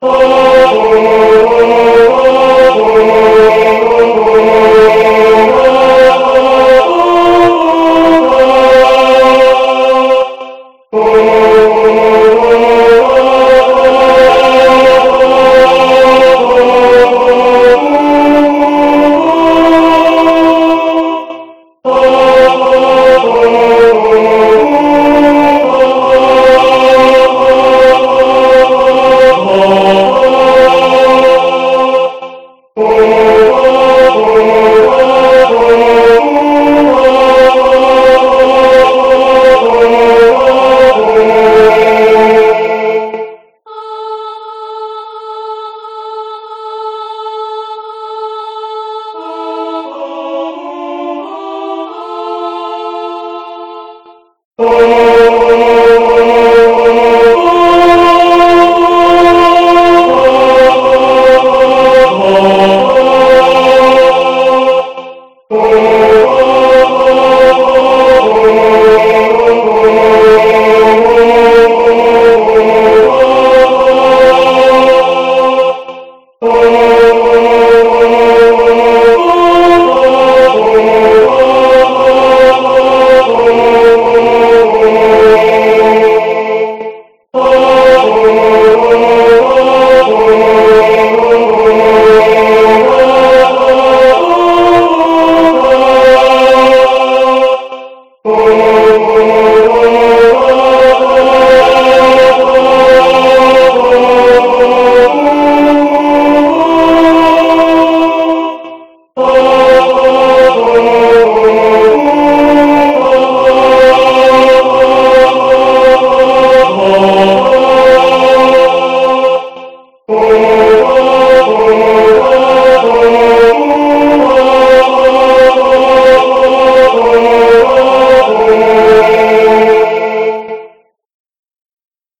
Oh Oh Lord.